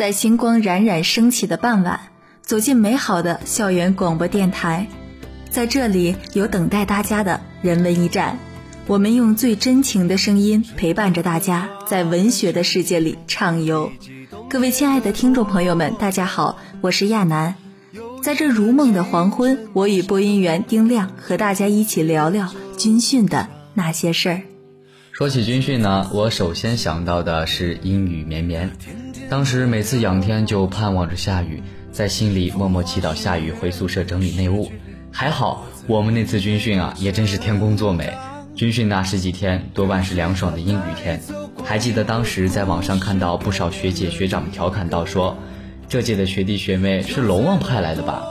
在星光冉冉升起的傍晚，走进美好的校园广播电台，在这里有等待大家的人文驿站。我们用最真情的声音陪伴着大家，在文学的世界里畅游。各位亲爱的听众朋友们，大家好，我是亚楠。在这如梦的黄昏，我与播音员丁亮和大家一起聊聊军训的那些事儿。说起军训呢，我首先想到的是阴雨绵绵。当时每次仰天就盼望着下雨，在心里默默祈祷下雨回宿舍整理内务。还好我们那次军训啊，也真是天公作美。军训那十几天，多半是凉爽的阴雨天。还记得当时在网上看到不少学姐学长调侃到说。这届的学弟学妹是龙王派来的吧？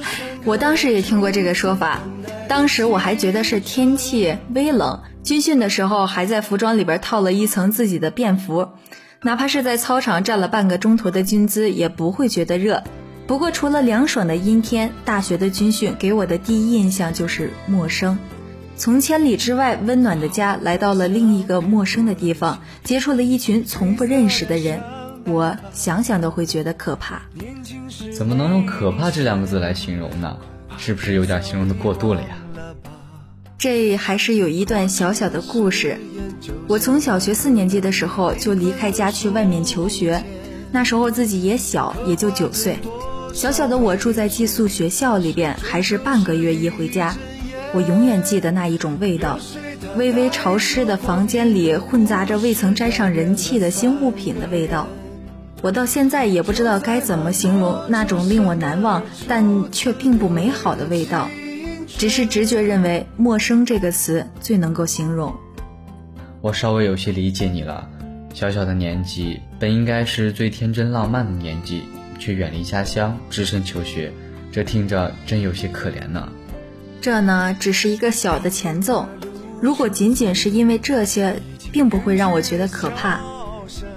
我当时也听过这个说法，当时我还觉得是天气微冷，军训的时候还在服装里边套了一层自己的便服，哪怕是在操场站了半个钟头的军姿也不会觉得热。不过除了凉爽的阴天，大学的军训给我的第一印象就是陌生，从千里之外温暖的家来到了另一个陌生的地方，接触了一群从不认识的人。我想想都会觉得可怕，怎么能用可怕这两个字来形容呢？是不是有点形容的过度了呀？这还是有一段小小的故事。我从小学四年级的时候就离开家去外面求学，那时候自己也小，也就九岁。小小的我住在寄宿学校里边，还是半个月一回家。我永远记得那一种味道，微微潮湿的房间里混杂着未曾沾上人气的新物品的味道。我到现在也不知道该怎么形容那种令我难忘但却并不美好的味道，只是直觉认为“陌生”这个词最能够形容。我稍微有些理解你了，小小的年纪本应该是最天真浪漫的年纪，却远离家乡，只身求学，这听着真有些可怜呢。这呢，只是一个小的前奏，如果仅仅是因为这些，并不会让我觉得可怕。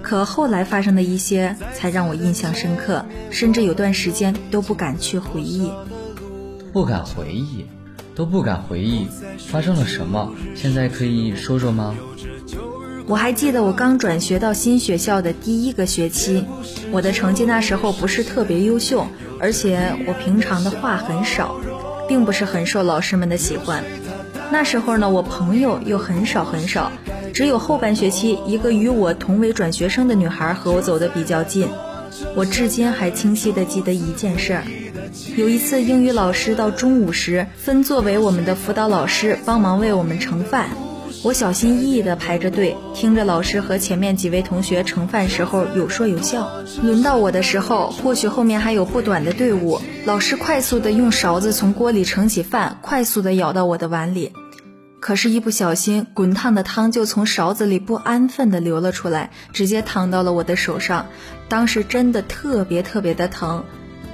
可后来发生的一些，才让我印象深刻，甚至有段时间都不敢去回忆。不敢回忆，都不敢回忆，发生了什么？现在可以说说吗？我还记得我刚转学到新学校的第一个学期，我的成绩那时候不是特别优秀，而且我平常的话很少，并不是很受老师们的喜欢。那时候呢，我朋友又很少很少。只有后半学期，一个与我同为转学生的女孩和我走得比较近。我至今还清晰地记得一件事儿：有一次英语老师到中午时分作为我们的辅导老师帮忙为我们盛饭，我小心翼翼地排着队，听着老师和前面几位同学盛饭时候有说有笑。轮到我的时候，或许后面还有不短的队伍，老师快速地用勺子从锅里盛起饭，快速地舀到我的碗里。可是，一不小心，滚烫的汤就从勺子里不安分地流了出来，直接淌到了我的手上。当时真的特别特别的疼。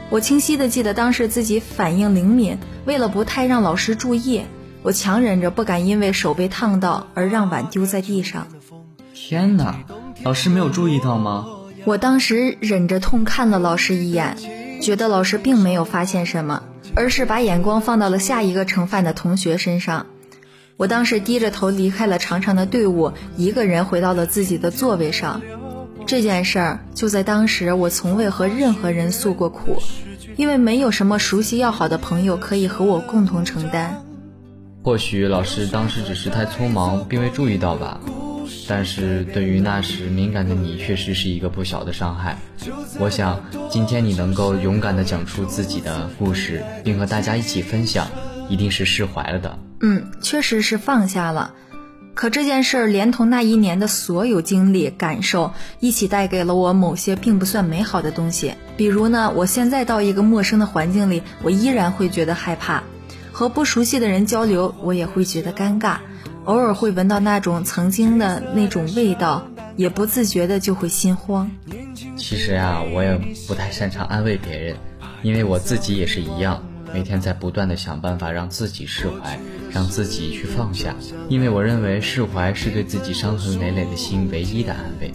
我清晰的记得，当时自己反应灵敏，为了不太让老师注意，我强忍着不敢因为手被烫到而让碗丢在地上。天哪，老师没有注意到吗？我当时忍着痛看了老师一眼，觉得老师并没有发现什么，而是把眼光放到了下一个盛饭的同学身上。我当时低着头离开了长长的队伍，一个人回到了自己的座位上。这件事儿就在当时，我从未和任何人诉过苦，因为没有什么熟悉要好的朋友可以和我共同承担。或许老师当时只是太匆忙，并未注意到吧。但是对于那时敏感的你，确实是一个不小的伤害。我想今天你能够勇敢地讲出自己的故事，并和大家一起分享，一定是释怀了的。嗯，确实是放下了，可这件事儿连同那一年的所有经历、感受一起带给了我某些并不算美好的东西。比如呢，我现在到一个陌生的环境里，我依然会觉得害怕；和不熟悉的人交流，我也会觉得尴尬；偶尔会闻到那种曾经的那种味道，也不自觉的就会心慌。其实呀，我也不太擅长安慰别人，因为我自己也是一样。每天在不断的想办法让自己释怀，让自己去放下，因为我认为释怀是对自己伤痕累累的心唯一的安慰。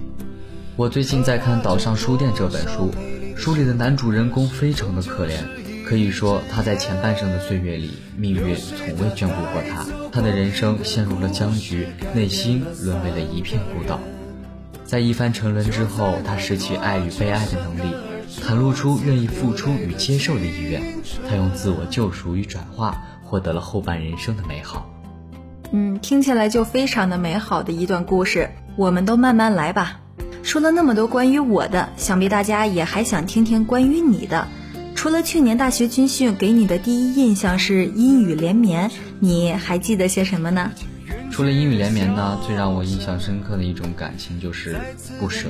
我最近在看《岛上书店》这本书，书里的男主人公非常的可怜，可以说他在前半生的岁月里，命运从未眷顾过他，他的人生陷入了僵局，内心沦为了一片孤岛。在一番沉沦之后，他拾起爱与被爱的能力，袒露出愿意付出与接受的意愿。他用自我救赎与转化，获得了后半人生的美好。嗯，听起来就非常的美好的一段故事。我们都慢慢来吧。说了那么多关于我的，想必大家也还想听听关于你的。除了去年大学军训给你的第一印象是阴雨连绵，你还记得些什么呢？除了阴雨连绵呢，最让我印象深刻的一种感情就是不舍。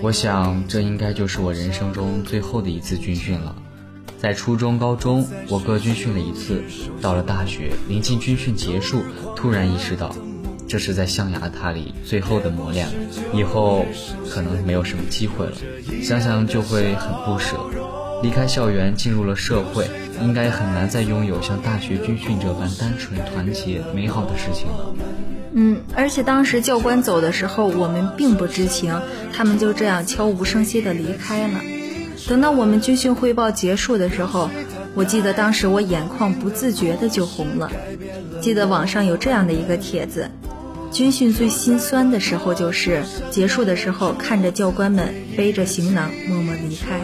我想这应该就是我人生中最后的一次军训了。在初中、高中我各军训了一次，到了大学临近军训结束，突然意识到，这是在象牙塔里最后的磨练了，以后可能没有什么机会了，想想就会很不舍。离开校园，进入了社会，应该很难再拥有像大学军训这般单纯、团结、美好的事情了。嗯，而且当时教官走的时候，我们并不知情，他们就这样悄无声息地离开了。等到我们军训汇报结束的时候，我记得当时我眼眶不自觉的就红了。记得网上有这样的一个帖子：军训最心酸的时候就是结束的时候，看着教官们背着行囊默默离开。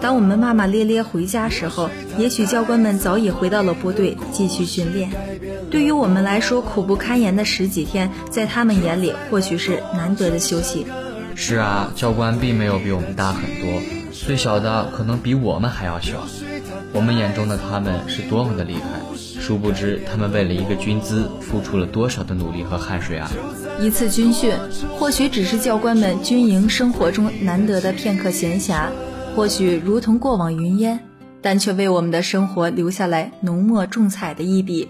当我们骂骂咧咧回家时候，也许教官们早已回到了部队继续训练。对于我们来说，苦不堪言的十几天，在他们眼里或许是难得的休息。是啊，教官并没有比我们大很多，最小的可能比我们还要小。我们眼中的他们是多么的厉害，殊不知他们为了一个军姿，付出了多少的努力和汗水啊！一次军训，或许只是教官们军营生活中难得的片刻闲暇。或许如同过往云烟，但却为我们的生活留下来浓墨重彩的一笔。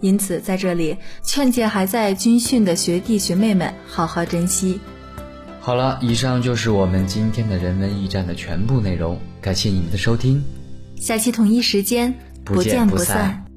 因此，在这里劝诫还在军训的学弟学妹们好好珍惜。好了，以上就是我们今天的人文驿站的全部内容，感谢你们的收听，下期同一时间不见不散。